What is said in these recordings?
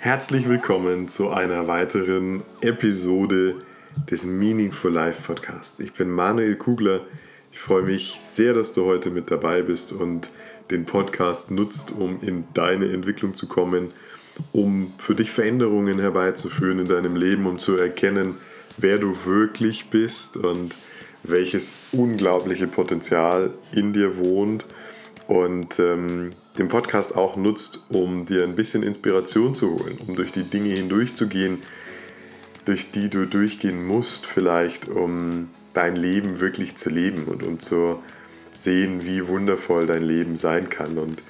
Herzlich willkommen zu einer weiteren Episode des Meaningful Life Podcasts. Ich bin Manuel Kugler. Ich freue mich sehr, dass du heute mit dabei bist und den Podcast nutzt, um in deine Entwicklung zu kommen, um für dich Veränderungen herbeizuführen in deinem Leben, um zu erkennen, wer du wirklich bist und welches unglaubliche Potenzial in dir wohnt und ähm, den Podcast auch nutzt, um dir ein bisschen Inspiration zu holen, um durch die Dinge hindurchzugehen, durch die du durchgehen musst, vielleicht um dein Leben wirklich zu leben und um zu sehen, wie wundervoll dein Leben sein kann. Und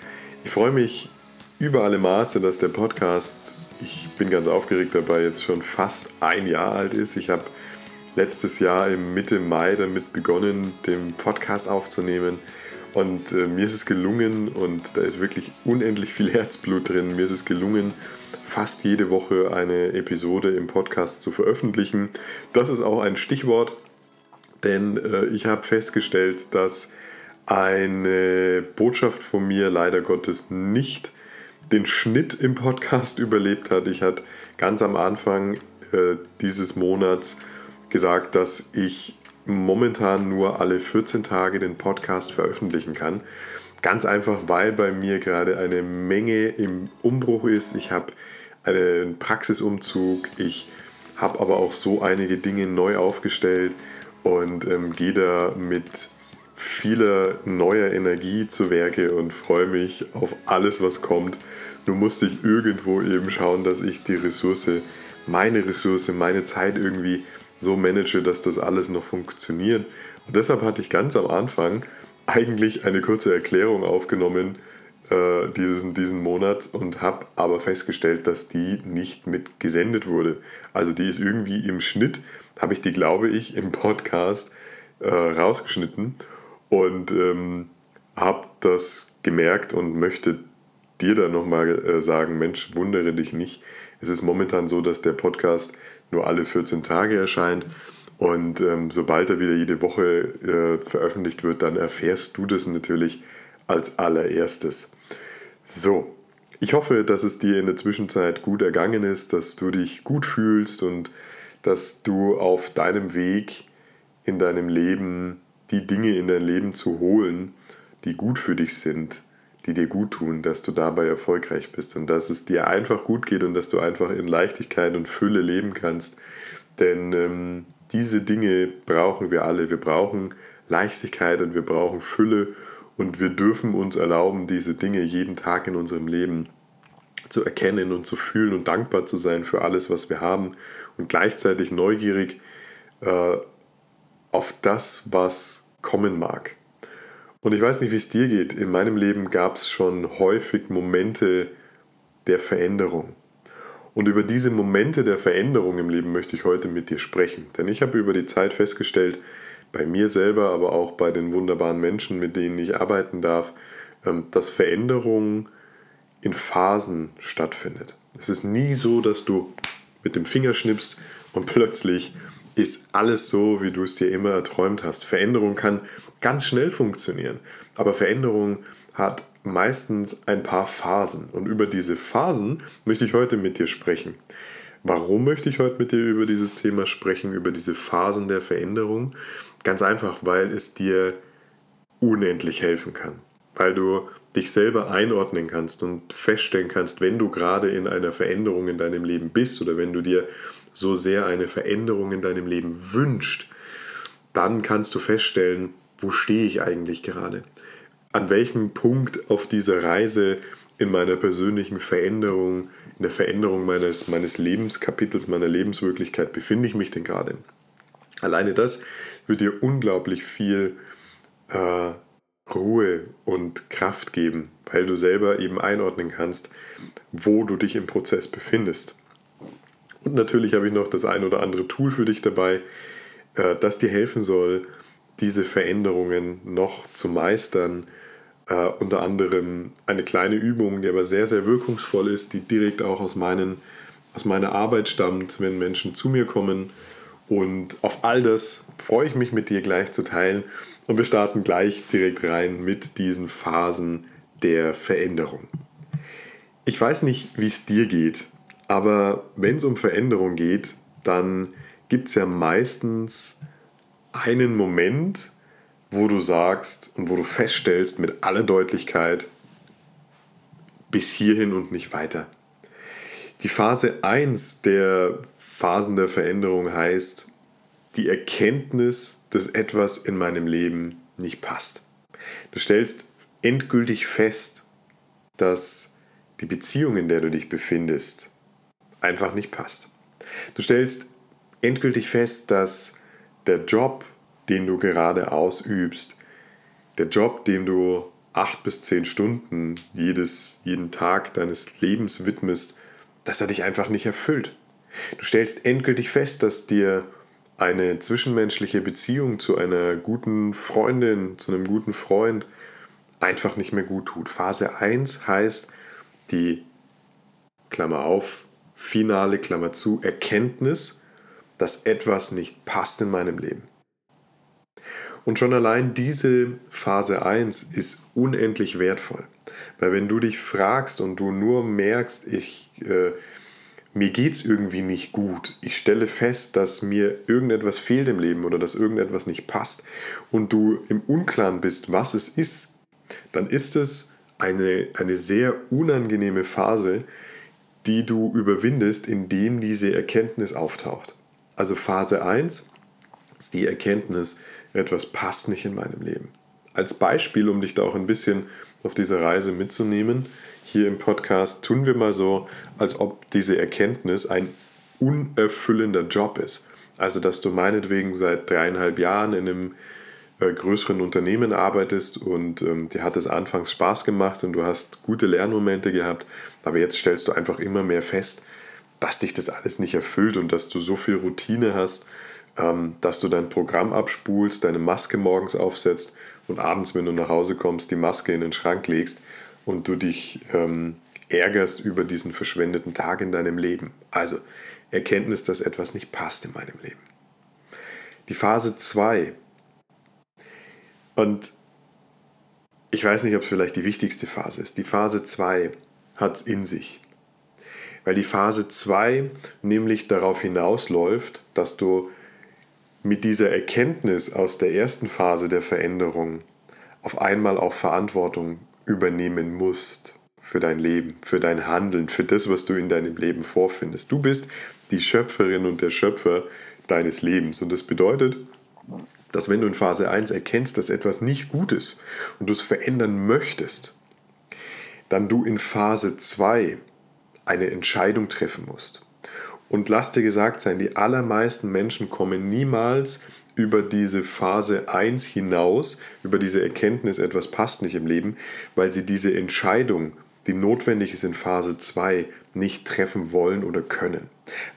ich freue mich über alle Maße, dass der Podcast, ich bin ganz aufgeregt dabei, jetzt schon fast ein Jahr alt ist. Ich habe letztes Jahr im Mitte Mai damit begonnen, den Podcast aufzunehmen. Und äh, mir ist es gelungen, und da ist wirklich unendlich viel Herzblut drin, mir ist es gelungen, fast jede Woche eine Episode im Podcast zu veröffentlichen. Das ist auch ein Stichwort, denn äh, ich habe festgestellt, dass eine Botschaft von mir leider Gottes nicht den Schnitt im Podcast überlebt hat. Ich hatte ganz am Anfang äh, dieses Monats gesagt, dass ich momentan nur alle 14 Tage den Podcast veröffentlichen kann. Ganz einfach, weil bei mir gerade eine Menge im Umbruch ist. Ich habe einen Praxisumzug, ich habe aber auch so einige Dinge neu aufgestellt und ähm, gehe da mit vieler neuer Energie zu Werke und freue mich auf alles, was kommt. Nur musste ich irgendwo eben schauen, dass ich die Ressource, meine Ressource, meine Zeit irgendwie so manage, dass das alles noch funktioniert. Und deshalb hatte ich ganz am Anfang eigentlich eine kurze Erklärung aufgenommen äh, dieses, diesen Monats und habe aber festgestellt, dass die nicht mit gesendet wurde. Also die ist irgendwie im Schnitt, habe ich die, glaube ich, im Podcast äh, rausgeschnitten und ähm, habe das gemerkt und möchte dir dann nochmal äh, sagen, Mensch, wundere dich nicht. Es ist momentan so, dass der Podcast nur alle 14 Tage erscheint. Und ähm, sobald er wieder jede Woche äh, veröffentlicht wird, dann erfährst du das natürlich als allererstes. So, ich hoffe, dass es dir in der Zwischenzeit gut ergangen ist, dass du dich gut fühlst und dass du auf deinem Weg in deinem Leben die Dinge in dein Leben zu holen, die gut für dich sind, die dir gut tun, dass du dabei erfolgreich bist und dass es dir einfach gut geht und dass du einfach in Leichtigkeit und Fülle leben kannst. Denn ähm, diese Dinge brauchen wir alle. Wir brauchen Leichtigkeit und wir brauchen Fülle und wir dürfen uns erlauben, diese Dinge jeden Tag in unserem Leben zu erkennen und zu fühlen und dankbar zu sein für alles, was wir haben und gleichzeitig neugierig äh, auf das, was kommen mag. Und ich weiß nicht, wie es dir geht. In meinem Leben gab es schon häufig Momente der Veränderung. Und über diese Momente der Veränderung im Leben möchte ich heute mit dir sprechen. Denn ich habe über die Zeit festgestellt, bei mir selber, aber auch bei den wunderbaren Menschen, mit denen ich arbeiten darf, ähm, dass Veränderung in Phasen stattfindet. Es ist nie so, dass du mit dem Finger schnippst und plötzlich ist alles so, wie du es dir immer erträumt hast. Veränderung kann ganz schnell funktionieren, aber Veränderung hat meistens ein paar Phasen und über diese Phasen möchte ich heute mit dir sprechen. Warum möchte ich heute mit dir über dieses Thema sprechen, über diese Phasen der Veränderung? Ganz einfach, weil es dir unendlich helfen kann, weil du dich selber einordnen kannst und feststellen kannst, wenn du gerade in einer Veränderung in deinem Leben bist oder wenn du dir so sehr eine Veränderung in deinem Leben wünscht, dann kannst du feststellen, wo stehe ich eigentlich gerade? An welchem Punkt auf dieser Reise in meiner persönlichen Veränderung, in der Veränderung meines, meines Lebenskapitels, meiner Lebenswirklichkeit befinde ich mich denn gerade? Alleine das wird dir unglaublich viel äh, Ruhe und Kraft geben, weil du selber eben einordnen kannst, wo du dich im Prozess befindest. Und natürlich habe ich noch das ein oder andere Tool für dich dabei, äh, das dir helfen soll, diese Veränderungen noch zu meistern. Uh, unter anderem eine kleine Übung, die aber sehr, sehr wirkungsvoll ist, die direkt auch aus, meinen, aus meiner Arbeit stammt, wenn Menschen zu mir kommen. Und auf all das freue ich mich mit dir gleich zu teilen. Und wir starten gleich direkt rein mit diesen Phasen der Veränderung. Ich weiß nicht, wie es dir geht, Aber wenn es um Veränderung geht, dann gibt es ja meistens einen Moment, wo du sagst und wo du feststellst mit aller Deutlichkeit, bis hierhin und nicht weiter. Die Phase 1 der Phasen der Veränderung heißt die Erkenntnis, dass etwas in meinem Leben nicht passt. Du stellst endgültig fest, dass die Beziehung, in der du dich befindest, einfach nicht passt. Du stellst endgültig fest, dass der Job, den du gerade ausübst, der Job, dem du acht bis zehn Stunden jedes, jeden Tag deines Lebens widmest, dass er dich einfach nicht erfüllt. Du stellst endgültig fest, dass dir eine zwischenmenschliche Beziehung zu einer guten Freundin, zu einem guten Freund einfach nicht mehr gut tut. Phase 1 heißt die Klammer auf, finale Klammer zu, Erkenntnis, dass etwas nicht passt in meinem Leben. Und schon allein diese Phase 1 ist unendlich wertvoll. Weil wenn du dich fragst und du nur merkst, ich, äh, mir geht es irgendwie nicht gut, ich stelle fest, dass mir irgendetwas fehlt im Leben oder dass irgendetwas nicht passt und du im Unklaren bist, was es ist, dann ist es eine, eine sehr unangenehme Phase, die du überwindest, indem diese Erkenntnis auftaucht. Also Phase 1 ist die Erkenntnis, etwas passt nicht in meinem Leben. Als Beispiel, um dich da auch ein bisschen auf diese Reise mitzunehmen, hier im Podcast tun wir mal so, als ob diese Erkenntnis ein unerfüllender Job ist. Also, dass du meinetwegen seit dreieinhalb Jahren in einem äh, größeren Unternehmen arbeitest und ähm, dir hat es anfangs Spaß gemacht und du hast gute Lernmomente gehabt, aber jetzt stellst du einfach immer mehr fest, dass dich das alles nicht erfüllt und dass du so viel Routine hast, ähm, dass du dein Programm abspulst, deine Maske morgens aufsetzt und abends, wenn du nach Hause kommst, die Maske in den Schrank legst und du dich ähm, ärgerst über diesen verschwendeten Tag in deinem Leben. Also Erkenntnis, dass etwas nicht passt in meinem Leben. Die Phase 2. Und ich weiß nicht, ob es vielleicht die wichtigste Phase ist. Die Phase 2 hat es in sich. Weil die Phase 2 nämlich darauf hinausläuft, dass du mit dieser Erkenntnis aus der ersten Phase der Veränderung auf einmal auch Verantwortung übernehmen musst für dein Leben, für dein Handeln, für das, was du in deinem Leben vorfindest. Du bist die Schöpferin und der Schöpfer deines Lebens. Und das bedeutet, dass wenn du in Phase 1 erkennst, dass etwas nicht gut ist und du es verändern möchtest, dann du in Phase 2 eine Entscheidung treffen musst. Und lass dir gesagt sein, die allermeisten Menschen kommen niemals über diese Phase 1 hinaus, über diese Erkenntnis, etwas passt nicht im Leben, weil sie diese Entscheidung, die notwendig ist in Phase 2, nicht treffen wollen oder können,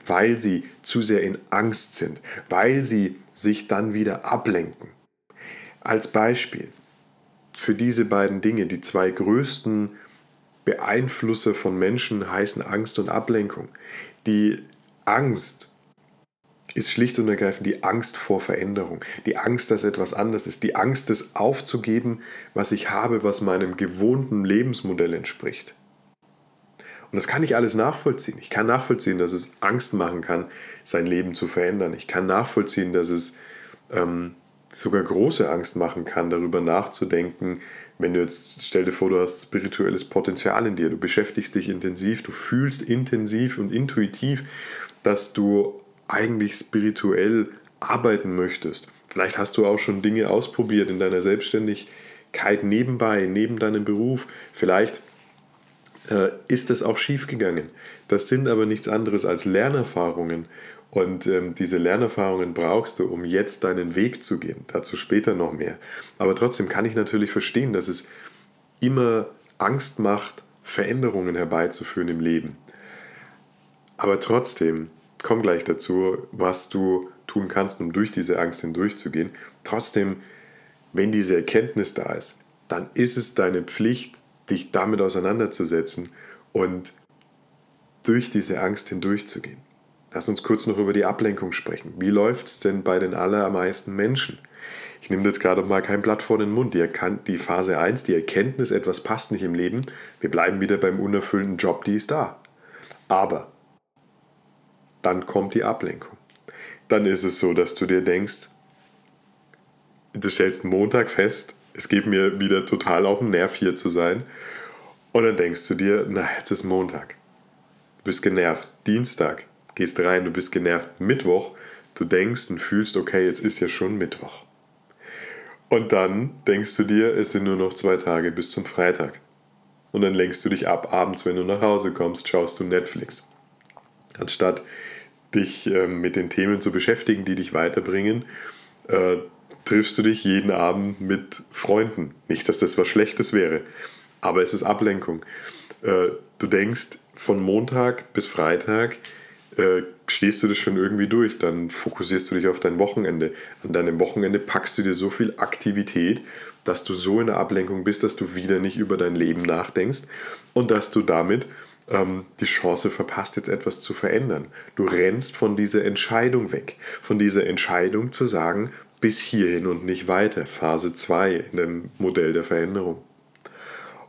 weil sie zu sehr in Angst sind, weil sie sich dann wieder ablenken. Als Beispiel für diese beiden Dinge, die zwei größten Beeinflusser von Menschen heißen Angst und Ablenkung. Die Angst ist schlicht und ergreifend die Angst vor Veränderung, die Angst, dass etwas anders ist, die Angst, das aufzugeben, was ich habe, was meinem gewohnten Lebensmodell entspricht. Und das kann ich alles nachvollziehen. Ich kann nachvollziehen, dass es Angst machen kann, sein Leben zu verändern. Ich kann nachvollziehen, dass es ähm, sogar große Angst machen kann, darüber nachzudenken, wenn du jetzt, stell dir vor, du hast spirituelles Potenzial in dir, du beschäftigst dich intensiv, du fühlst intensiv und intuitiv, dass du eigentlich spirituell arbeiten möchtest. Vielleicht hast du auch schon Dinge ausprobiert in deiner Selbstständigkeit nebenbei, neben deinem Beruf. Vielleicht äh, ist das auch schiefgegangen. Das sind aber nichts anderes als Lernerfahrungen. Und ähm, diese Lernerfahrungen brauchst du, um jetzt deinen Weg zu gehen. Dazu später noch mehr. Aber trotzdem kann ich natürlich verstehen, dass es immer Angst macht, Veränderungen herbeizuführen im Leben. Aber trotzdem komme gleich dazu, was du tun kannst, um durch diese Angst hindurchzugehen. Trotzdem, wenn diese Erkenntnis da ist, dann ist es deine Pflicht, dich damit auseinanderzusetzen und durch diese Angst hindurchzugehen. Lass uns kurz noch über die Ablenkung sprechen. Wie läuft es denn bei den allermeisten Menschen? Ich nehme jetzt gerade mal kein Blatt vor den Mund. Die, Phase 1, die Erkenntnis, etwas passt nicht im Leben. Wir bleiben wieder beim unerfüllten Job, die ist da. Aber dann kommt die Ablenkung. Dann ist es so, dass du dir denkst, du stellst Montag fest, es geht mir wieder total auf den Nerv hier zu sein. Und dann denkst du dir, na, jetzt ist Montag. Du bist genervt. Dienstag gehst rein, du bist genervt. Mittwoch, du denkst und fühlst, okay, jetzt ist ja schon Mittwoch. Und dann denkst du dir, es sind nur noch zwei Tage bis zum Freitag. Und dann lenkst du dich ab. Abends, wenn du nach Hause kommst, schaust du Netflix. Anstatt dich äh, mit den Themen zu beschäftigen, die dich weiterbringen, äh, triffst du dich jeden Abend mit Freunden. Nicht, dass das was Schlechtes wäre, aber es ist Ablenkung. Äh, du denkst, von Montag bis Freitag äh, stehst du das schon irgendwie durch. Dann fokussierst du dich auf dein Wochenende. An deinem Wochenende packst du dir so viel Aktivität, dass du so in der Ablenkung bist, dass du wieder nicht über dein Leben nachdenkst und dass du damit ähm, die Chance verpasst, jetzt etwas zu verändern. Du rennst von dieser Entscheidung weg. Von dieser Entscheidung zu sagen, bis hierhin und nicht weiter. Phase 2 in dem Modell der Veränderung.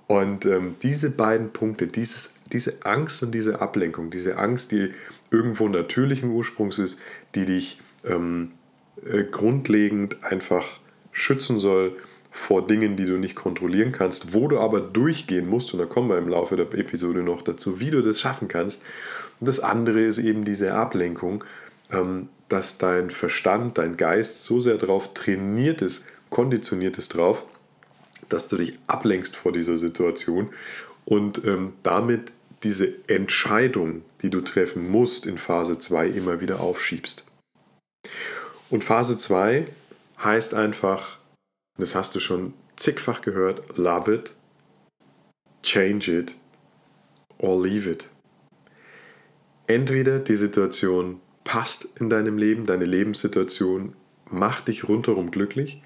Und ähm, diese beiden Punkte, dieses, diese Angst und diese Ablenkung, diese Angst, die irgendwo natürlichen Ursprungs ist, die dich ähm, äh, grundlegend einfach schützen soll vor Dingen, die du nicht kontrollieren kannst, wo du aber durchgehen musst, und da kommen wir im Laufe der Episode noch dazu, wie du das schaffen kannst. Und das andere ist eben diese Ablenkung, dass dein Verstand, dein Geist so sehr darauf trainiert ist, konditioniert ist drauf, dass du dich ablenkst vor dieser Situation und ähm, damit diese Entscheidung, die du treffen musst in Phase 2, immer wieder aufschiebst. Und Phase 2 heißt einfach, das hast du schon zigfach gehört, love it, change it or leave it. Entweder die Situation passt in deinem Leben, deine Lebenssituation macht dich rundherum glücklich.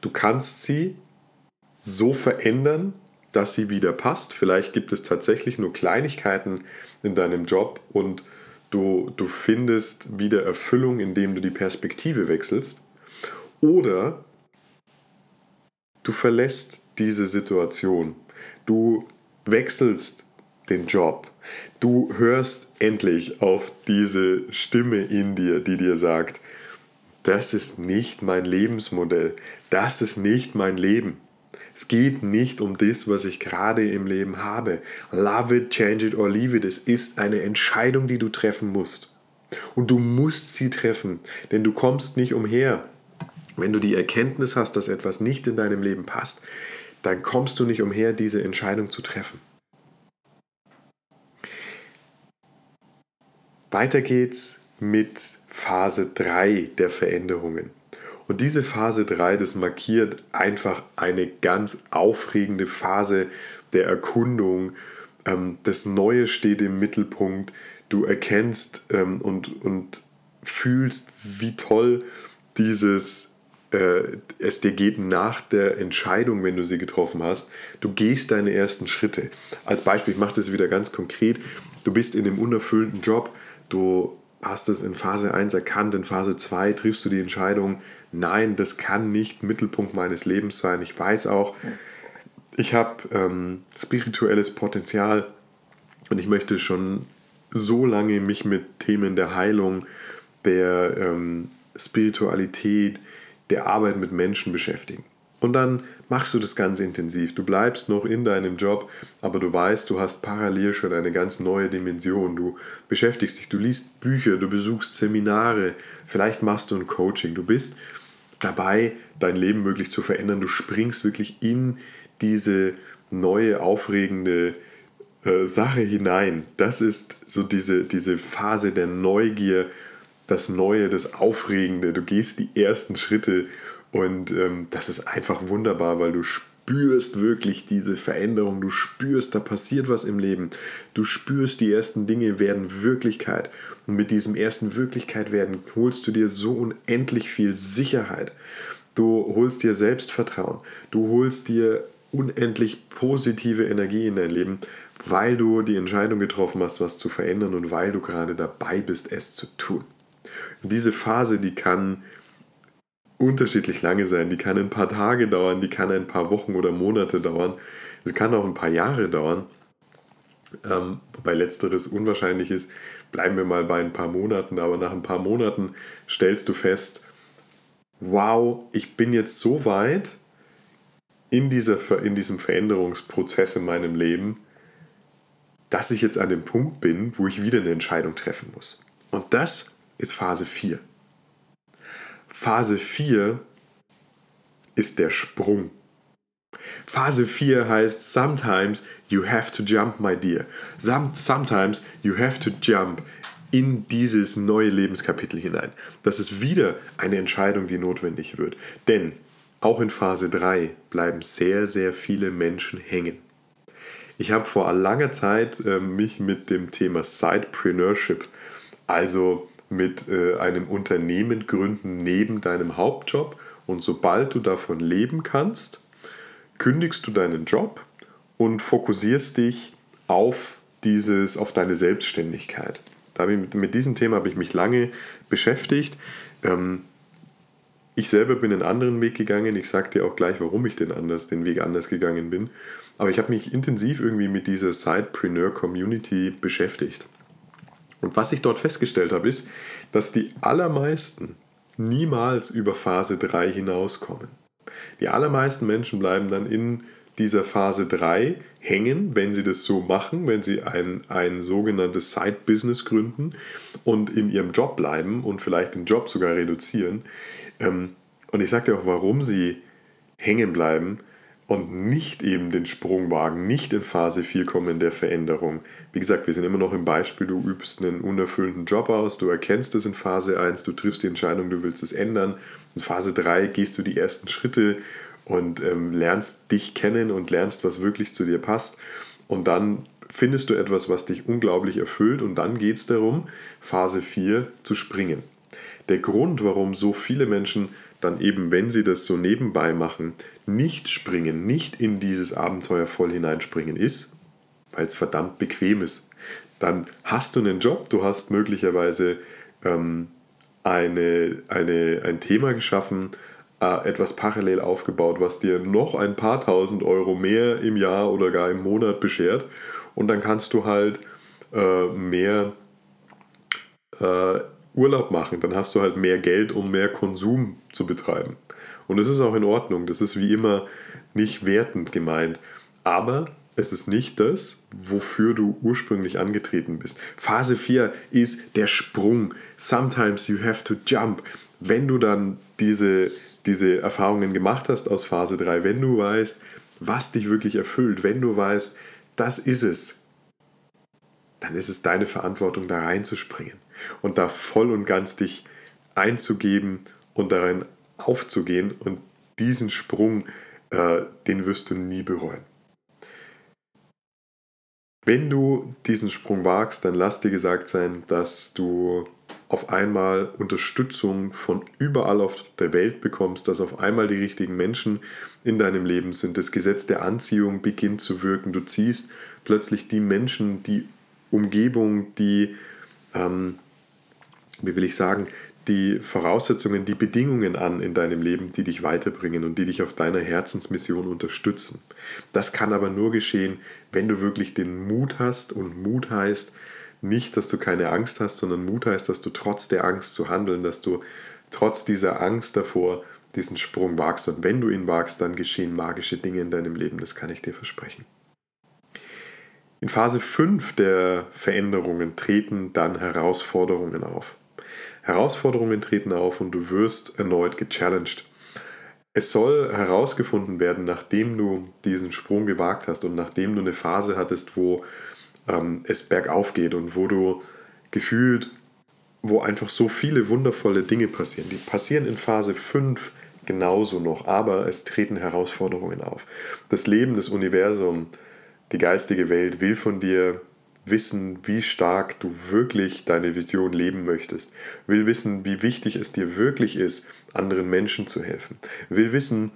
Du kannst sie so verändern, dass sie wieder passt. Vielleicht gibt es tatsächlich nur Kleinigkeiten in deinem Job und du, du findest wieder Erfüllung, indem du die Perspektive wechselst. Oder du verlässt diese Situation. Du wechselst den Job. Du hörst endlich auf diese Stimme in dir, die dir sagt, das ist nicht mein Lebensmodell, das ist nicht mein Leben. Es geht nicht um das, was ich gerade im Leben habe. Love it, change it or leave it. Es ist eine Entscheidung, die du treffen musst. Und du musst sie treffen, denn du kommst nicht umher. Wenn du die Erkenntnis hast, dass etwas nicht in deinem Leben passt, dann kommst du nicht umher, diese Entscheidung zu treffen. Weiter geht's mit Phase 3 der Veränderungen. Und diese Phase 3, das markiert einfach eine ganz aufregende Phase der Erkundung. Ähm, das Neue steht im Mittelpunkt. Du erkennst ähm, und, und fühlst, wie toll dieses äh, es dir geht nach der Entscheidung, wenn du sie getroffen hast. Du gehst deine ersten Schritte. Als Beispiel, ich mache das wieder ganz konkret. Du bist in einem unerfüllten Job, du hast es in Phase 1 erkannt, in Phase 2 triffst du die Entscheidung, nein, das kann nicht Mittelpunkt meines Lebens sein. Ich weiß auch, ich habe ähm, spirituelles Potenzial und ich möchte schon so lange mich mit Themen der Heilung, der ähm, Spiritualität, der Arbeit mit Menschen beschäftigen. Und dann machst du das ganz intensiv. Du bleibst noch in deinem Job, aber du weißt, du hast parallel schon eine ganz neue Dimension. Du beschäftigst dich, du liest Bücher, du besuchst Seminare, vielleicht machst du ein Coaching. Du bist dabei, dein Leben wirklich zu verändern. Du springst wirklich in diese neue, aufregende äh, Sache hinein. Das ist so diese, diese Phase der Neugier, das Neue, das Aufregende. Du gehst die ersten Schritte und ähm, das ist einfach wunderbar, weil du spürst wirklich diese Veränderung, du spürst, da passiert was im Leben. Du spürst, die ersten Dinge werden Wirklichkeit. Und mit diesem ersten Wirklichkeit werden holst du dir so unendlich viel Sicherheit. Du holst dir Selbstvertrauen. Du holst dir unendlich positive Energie in dein Leben, weil du die Entscheidung getroffen hast, was zu verändern und weil du gerade dabei bist, es zu tun. Und diese Phase, die kann unterschiedlich lange sein. Die kann ein paar Tage dauern, die kann ein paar Wochen oder Monate dauern. Sie kann auch ein paar Jahre dauern. Ähm, wobei letzteres unwahrscheinlich ist, bleiben wir mal bei ein paar Monaten, aber nach ein paar Monaten stellst du fest, wow, ich bin jetzt so weit in, dieser, in diesem Veränderungsprozess in meinem Leben, dass ich jetzt an dem Punkt bin, wo ich wieder eine Entscheidung treffen muss. Und das ist Phase 4. Phase 4 ist der Sprung. Phase 4 heißt Sometimes you have to jump, my dear. Sometimes you have to jump in dieses neue Lebenskapitel hinein. Das ist wieder eine Entscheidung, die notwendig wird. Denn auch in Phase 3 bleiben sehr, sehr viele Menschen hängen. Ich habe vor langer Zeit äh, mich mit dem Thema Sidepreneurship, also mit äh, einem Unternehmen gründen neben deinem Hauptjob und sobald du davon leben kannst, kündigst du deinen Job und fokussierst dich auf dieses, auf deine Selbstständigkeit. Mit, mit diesem Thema habe ich mich lange beschäftigt. Ähm, ich selber bin einen anderen Weg gegangen. Ich sage dir auch gleich, warum ich den, anders, den Weg anders gegangen bin. Aber ich habe mich intensiv irgendwie mit dieser Sidepreneur-Community beschäftigt. Und was ich dort festgestellt habe, ist, dass die allermeisten niemals über Phase 3 hinauskommen. Die allermeisten Menschen bleiben dann in dieser Phase 3 hängen, wenn sie das so machen, wenn sie ein, ein sogenanntes Side-Business gründen und in ihrem Job bleiben und vielleicht den Job sogar reduzieren. Ähm, und ich sage dir auch, warum sie hängen bleiben und nicht eben den Sprung wagen, nicht in Phase 4 kommen in der Veränderung. Wie gesagt, wir sind immer noch im Beispiel, du übst einen unerfüllten Job aus, du erkennst es in Phase 1, du triffst die Entscheidung, du willst es ändern. In Phase 3 gehst du die ersten Schritte und ähm, lernst dich kennen und lernst, was wirklich zu dir passt. Und dann findest du etwas, was dich unglaublich erfüllt und dann geht es darum, Phase 4 zu springen. Der Grund, warum so viele Menschen dann eben, wenn sie das so nebenbei machen, nicht springen, nicht in dieses Abenteuer voll hineinspringen, ist, weil es verdammt bequem ist. Dann hast du einen Job, du hast möglicherweise ähm, eine, eine, ein Thema geschaffen, äh, etwas parallel aufgebaut, was dir noch ein paar tausend Euro mehr im Jahr oder gar im Monat beschert. Und dann kannst du halt äh, mehr äh, Urlaub machen. Dann hast du halt mehr Geld, um mehr Konsum zu betreiben. Und das ist auch in Ordnung. Das ist wie immer nicht wertend gemeint. Aber es ist nicht das, wofür du ursprünglich angetreten bist. Phase 4 ist der Sprung. Sometimes you have to jump. Wenn du dann diese, diese Erfahrungen gemacht hast aus Phase 3, wenn du weißt, was dich wirklich erfüllt, wenn du weißt, das ist es, dann ist es deine Verantwortung, da reinzuspringen und da voll und ganz dich einzugeben und darin aufzugehen und diesen Sprung, äh, den wirst du nie bereuen. Wenn du diesen Sprung wagst, dann lass dir gesagt sein, dass du auf einmal Unterstützung von überall auf der Welt bekommst, dass auf einmal die richtigen Menschen in deinem Leben sind. Das Gesetz der Anziehung beginnt zu wirken. Du ziehst plötzlich die Menschen, die Umgebung, die ähm, wie will ich sagen, die Voraussetzungen, die Bedingungen an in deinem Leben, die dich weiterbringen und die dich auf deiner Herzensmission unterstützen. Das kann aber nur geschehen, wenn du wirklich den Mut hast und Mut heißt nicht, dass du keine Angst hast, sondern Mut heißt, dass du trotz der Angst zu handeln, dass du trotz dieser Angst davor diesen Sprung wagst und wenn du ihn wagst, dann geschehen magische Dinge in deinem Leben, das kann ich dir versprechen. In Phase 5 der Veränderungen treten dann Herausforderungen auf. Herausforderungen treten auf und du wirst erneut gechallenged. Es soll herausgefunden werden, nachdem du diesen Sprung gewagt hast und nachdem du eine Phase hattest, wo ähm, es bergauf geht und wo du gefühlt, wo einfach so viele wundervolle Dinge passieren. Die passieren in Phase 5 genauso noch, aber es treten Herausforderungen auf. Das Leben, das Universum, die geistige Welt will von dir wissen, wie stark du wirklich deine Vision leben möchtest, will wissen, wie wichtig es dir wirklich ist, anderen Menschen zu helfen, will wissen,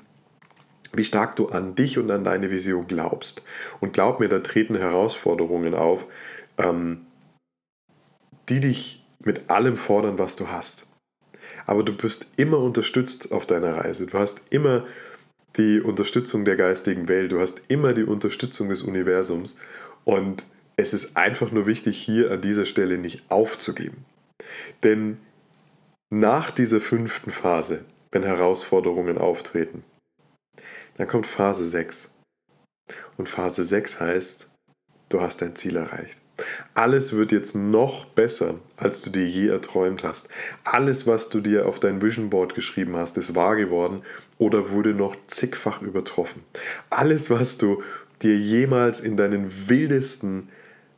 wie stark du an dich und an deine Vision glaubst. Und glaub mir, da treten Herausforderungen auf, ähm, die dich mit allem fordern, was du hast. Aber du bist immer unterstützt auf deiner Reise. Du hast immer die Unterstützung der geistigen Welt. Du hast immer die Unterstützung des Universums. Und es ist einfach nur wichtig, hier an dieser Stelle nicht aufzugeben. Denn nach dieser fünften Phase, wenn Herausforderungen auftreten, dann kommt Phase 6. Und Phase 6 heißt, du hast dein Ziel erreicht. Alles wird jetzt noch besser, als du dir je erträumt hast. Alles, was du dir auf dein Vision Board geschrieben hast, ist wahr geworden oder wurde noch zigfach übertroffen. Alles, was du dir jemals in deinen wildesten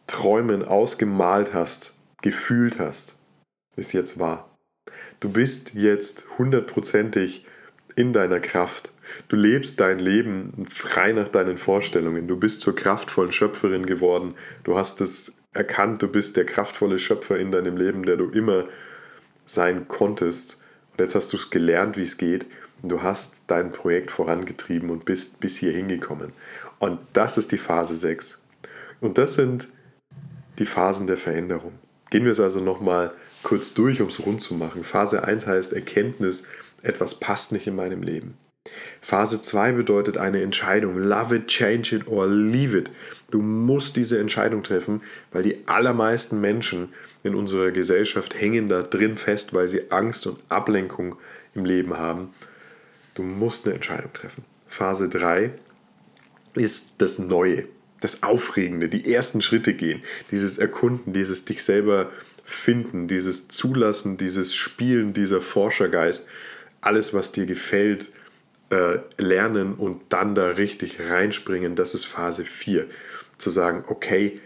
Träumen ausgemalt hast, gefühlt hast, ist jetzt wahr. Du bist jetzt hundertprozentig in deiner Kraft. Du lebst dein Leben frei nach deinen Vorstellungen. Du bist zur kraftvollen Schöpferin geworden. Du hast es erkannt, du bist der kraftvolle Schöpfer in deinem Leben, der du immer sein konntest. Und jetzt hast du es gelernt, wie es geht. Du hast dein Projekt vorangetrieben und bist bis hier hingekommen. Und das ist die Phase 6. Und das sind die Phasen der Veränderung. Gehen wir es also nochmal kurz durch, um es rund zu machen. Phase 1 heißt Erkenntnis, etwas passt nicht in meinem Leben. Phase 2 bedeutet eine Entscheidung. Love it, change it or leave it. Du musst diese Entscheidung treffen, weil die allermeisten Menschen in unserer Gesellschaft hängen da drin fest, weil sie Angst und Ablenkung im Leben haben. Du musst eine Entscheidung treffen. Phase 3 ist das Neue, das Aufregende, die ersten Schritte gehen, dieses Erkunden, dieses dich selber finden, dieses Zulassen, dieses Spielen, dieser Forschergeist, alles, was dir gefällt, äh, lernen und dann da richtig reinspringen, das ist Phase 4. Zu sagen, okay,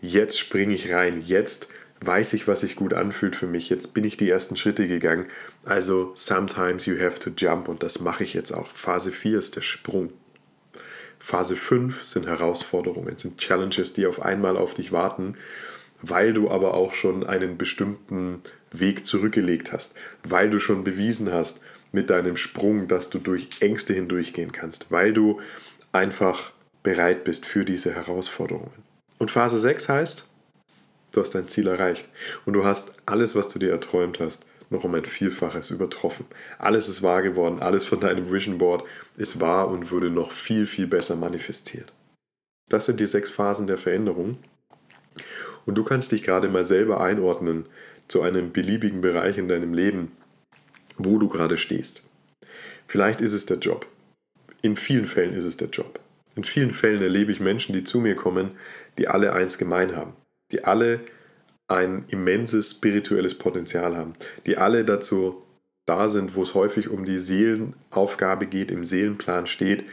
jetzt springe ich rein, jetzt weiß ich, was sich gut anfühlt für mich, jetzt bin ich die ersten Schritte gegangen. Also, sometimes you have to jump und das mache ich jetzt auch. Phase 4 ist der Sprung. Phase 5 sind Herausforderungen, sind Challenges, die auf einmal auf dich warten, weil du aber auch schon einen bestimmten Weg zurückgelegt hast, weil du schon bewiesen hast, mit deinem Sprung, dass du durch Ängste hindurchgehen kannst, weil du einfach bereit bist für diese Herausforderungen. Und Phase 6 heißt, du hast dein Ziel erreicht und du hast alles, was du dir erträumt hast, noch um ein Vielfaches übertroffen. Alles ist wahr geworden, alles von deinem Vision Board ist wahr und wurde noch viel, viel besser manifestiert. Das sind die sechs Phasen der Veränderung. Und du kannst dich gerade mal selber einordnen zu einem beliebigen Bereich in deinem Leben, wo du gerade stehst. Vielleicht ist es der Job. In vielen Fällen ist es der Job. In vielen Fällen erlebe ich Menschen, die zu mir kommen, die alle eins gemein haben. Die alle ein immenses spirituelles Potenzial haben. Die alle dazu da sind, wo es häufig um die Seelenaufgabe geht, im Seelenplan steht,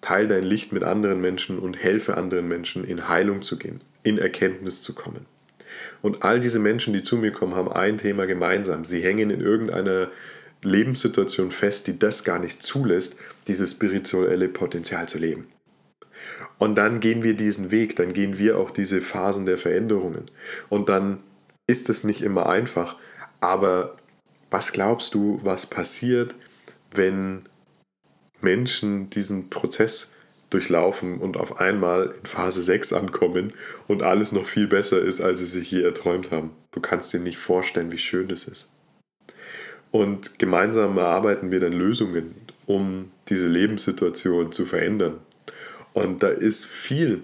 teile dein Licht mit anderen Menschen und helfe anderen Menschen in Heilung zu gehen, in Erkenntnis zu kommen. Und all diese Menschen, die zu mir kommen, haben ein Thema gemeinsam. Sie hängen in irgendeiner Lebenssituation fest, die das gar nicht zulässt, dieses spirituelle Potenzial zu leben. Und dann gehen wir diesen Weg, dann gehen wir auch diese Phasen der Veränderungen. Und dann ist es nicht immer einfach. Aber was glaubst du, was passiert, wenn Menschen diesen Prozess durchlaufen und auf einmal in Phase 6 ankommen und alles noch viel besser ist, als sie sich je erträumt haben. Du kannst dir nicht vorstellen, wie schön das ist. Und gemeinsam erarbeiten wir dann Lösungen, um diese Lebenssituation zu verändern. Und da ist viel,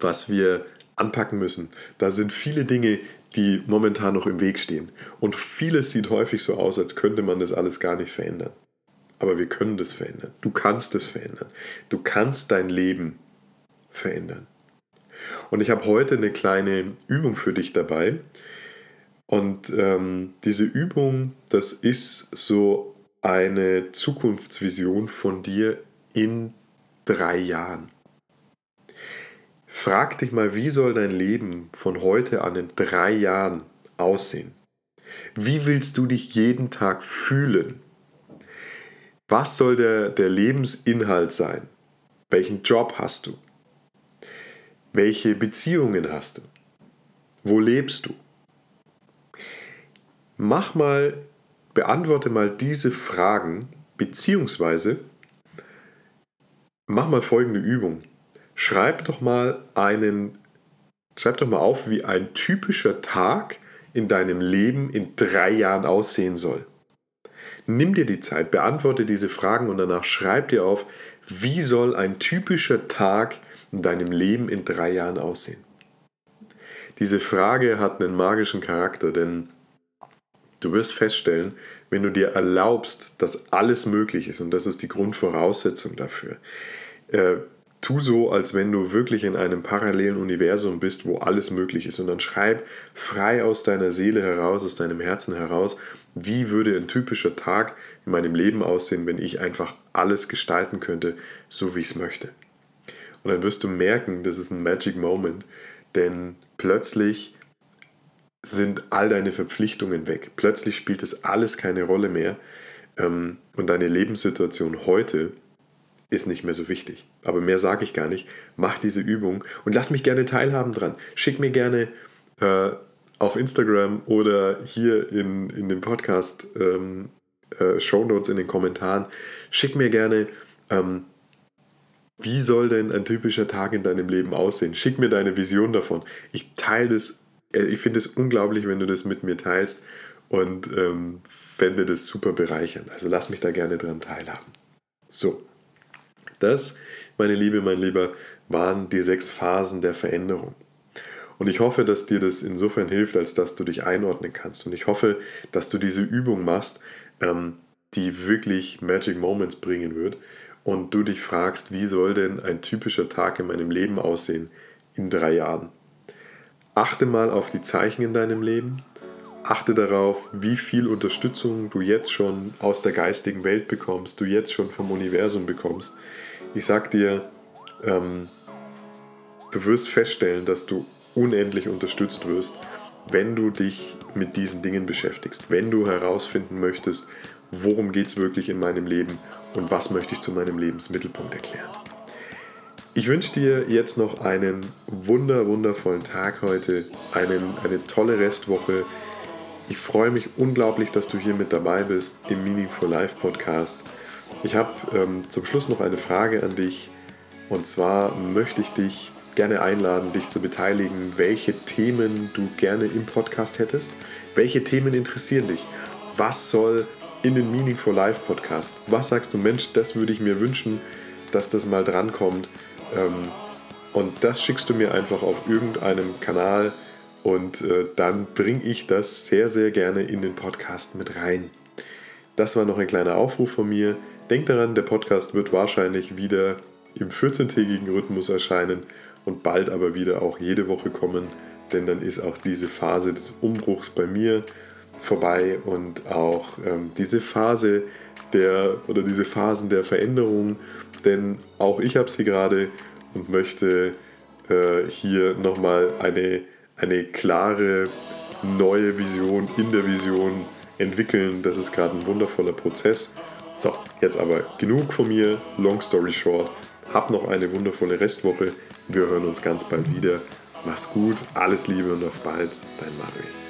was wir anpacken müssen. Da sind viele Dinge, die momentan noch im Weg stehen. Und vieles sieht häufig so aus, als könnte man das alles gar nicht verändern. Aber wir können das verändern. Du kannst es verändern. Du kannst dein Leben verändern. Und ich habe heute eine kleine Übung für dich dabei. Und ähm, diese Übung, das ist so eine Zukunftsvision von dir in drei Jahren. Frag dich mal, wie soll dein Leben von heute an in drei Jahren aussehen? Wie willst du dich jeden Tag fühlen? Was soll der, der Lebensinhalt sein? Welchen Job hast du? Welche Beziehungen hast du? Wo lebst du? Mach mal, beantworte mal diese Fragen, beziehungsweise mach mal folgende Übung. Schreib doch mal einen, schreib doch mal auf, wie ein typischer Tag in deinem Leben in drei Jahren aussehen soll. Nimm dir die Zeit, beantworte diese Fragen und danach schreib dir auf, wie soll ein typischer Tag in deinem Leben in drei Jahren aussehen. Diese Frage hat einen magischen Charakter, denn du wirst feststellen, wenn du dir erlaubst, dass alles möglich ist, und das ist die Grundvoraussetzung dafür, äh, tu so, als wenn du wirklich in einem parallelen Universum bist, wo alles möglich ist. Und dann schreib frei aus deiner Seele heraus, aus deinem Herzen heraus, wie würde ein typischer Tag in meinem Leben aussehen, wenn ich einfach alles gestalten könnte, so wie ich es möchte. Und dann wirst du merken, das ist ein Magic Moment, denn plötzlich sind all deine Verpflichtungen weg. Plötzlich spielt es alles keine Rolle mehr ähm, und deine Lebenssituation heute ist nicht mehr so wichtig. Aber mehr sage ich gar nicht. Mach diese Übung und lass mich gerne teilhaben dran. Schick mir gerne äh, auf Instagram oder hier in, in dem Podcast ähm, äh, Show Notes in den Kommentaren. Schick mir gerne, ähm, wie soll denn ein typischer Tag in deinem Leben aussehen? Schick mir deine Vision davon. Ich teile das, ich finde es unglaublich, wenn du das mit mir teilst und ähm, fände das super bereichernd. Also lass mich da gerne dran teilhaben. So. Das, meine Liebe, mein Lieber, waren die sechs Phasen der Veränderung. Und ich hoffe, dass dir das insofern hilft, als dass du dich einordnen kannst. Und ich hoffe, dass du diese Übung machst, ähm, die wirklich Magic Moments bringen wird. Und du dich fragst, wie soll denn ein typischer Tag in meinem Leben aussehen in drei Jahren? Achte mal auf die Zeichen in deinem Leben. Achte darauf, wie viel Unterstützung du jetzt schon aus der geistigen Welt bekommst, du jetzt schon vom Universum bekommst ich sag dir, ähm, du wirst feststellen, dass du unendlich unterstützt wirst, wenn du dich mit diesen Dingen beschäftigst, wenn du herausfinden möchtest, worum geht es wirklich in meinem Leben und was möchte ich zu meinem Lebensmittelpunkt erklären. Ich wünsche dir jetzt noch einen wunder, wundervollen Tag heute, einen, eine tolle Restwoche. Ich freue mich unglaublich, dass du hier mit dabei bist im Meaningful Life Podcast. Ich habe ähm, zum Schluss noch eine Frage an dich. Und zwar möchte ich dich gerne einladen, dich zu beteiligen, welche Themen du gerne im Podcast hättest. Welche Themen interessieren dich? Was soll in den Meaningful Life Podcast? Was sagst du, Mensch, das würde ich mir wünschen, dass das mal drankommt? Ähm, und das schickst du mir einfach auf irgendeinem Kanal und äh, dann bringe ich das sehr, sehr gerne in den Podcast mit rein. Das war noch ein kleiner Aufruf von mir. Denk daran, der Podcast wird wahrscheinlich wieder im 14-tägigen Rhythmus erscheinen und bald aber wieder auch jede Woche kommen, denn dann ist auch diese Phase des Umbruchs bei mir vorbei und auch ähm, diese Phase der oder diese Phasen der Veränderung, denn auch ich habe sie gerade und möchte äh, hier nochmal eine, eine klare neue Vision in der Vision entwickeln. Das ist gerade ein wundervoller Prozess so, jetzt aber genug von mir. Long story short. Hab noch eine wundervolle Restwoche. Wir hören uns ganz bald wieder. Mach's gut, alles Liebe und auf bald. Dein Manuel.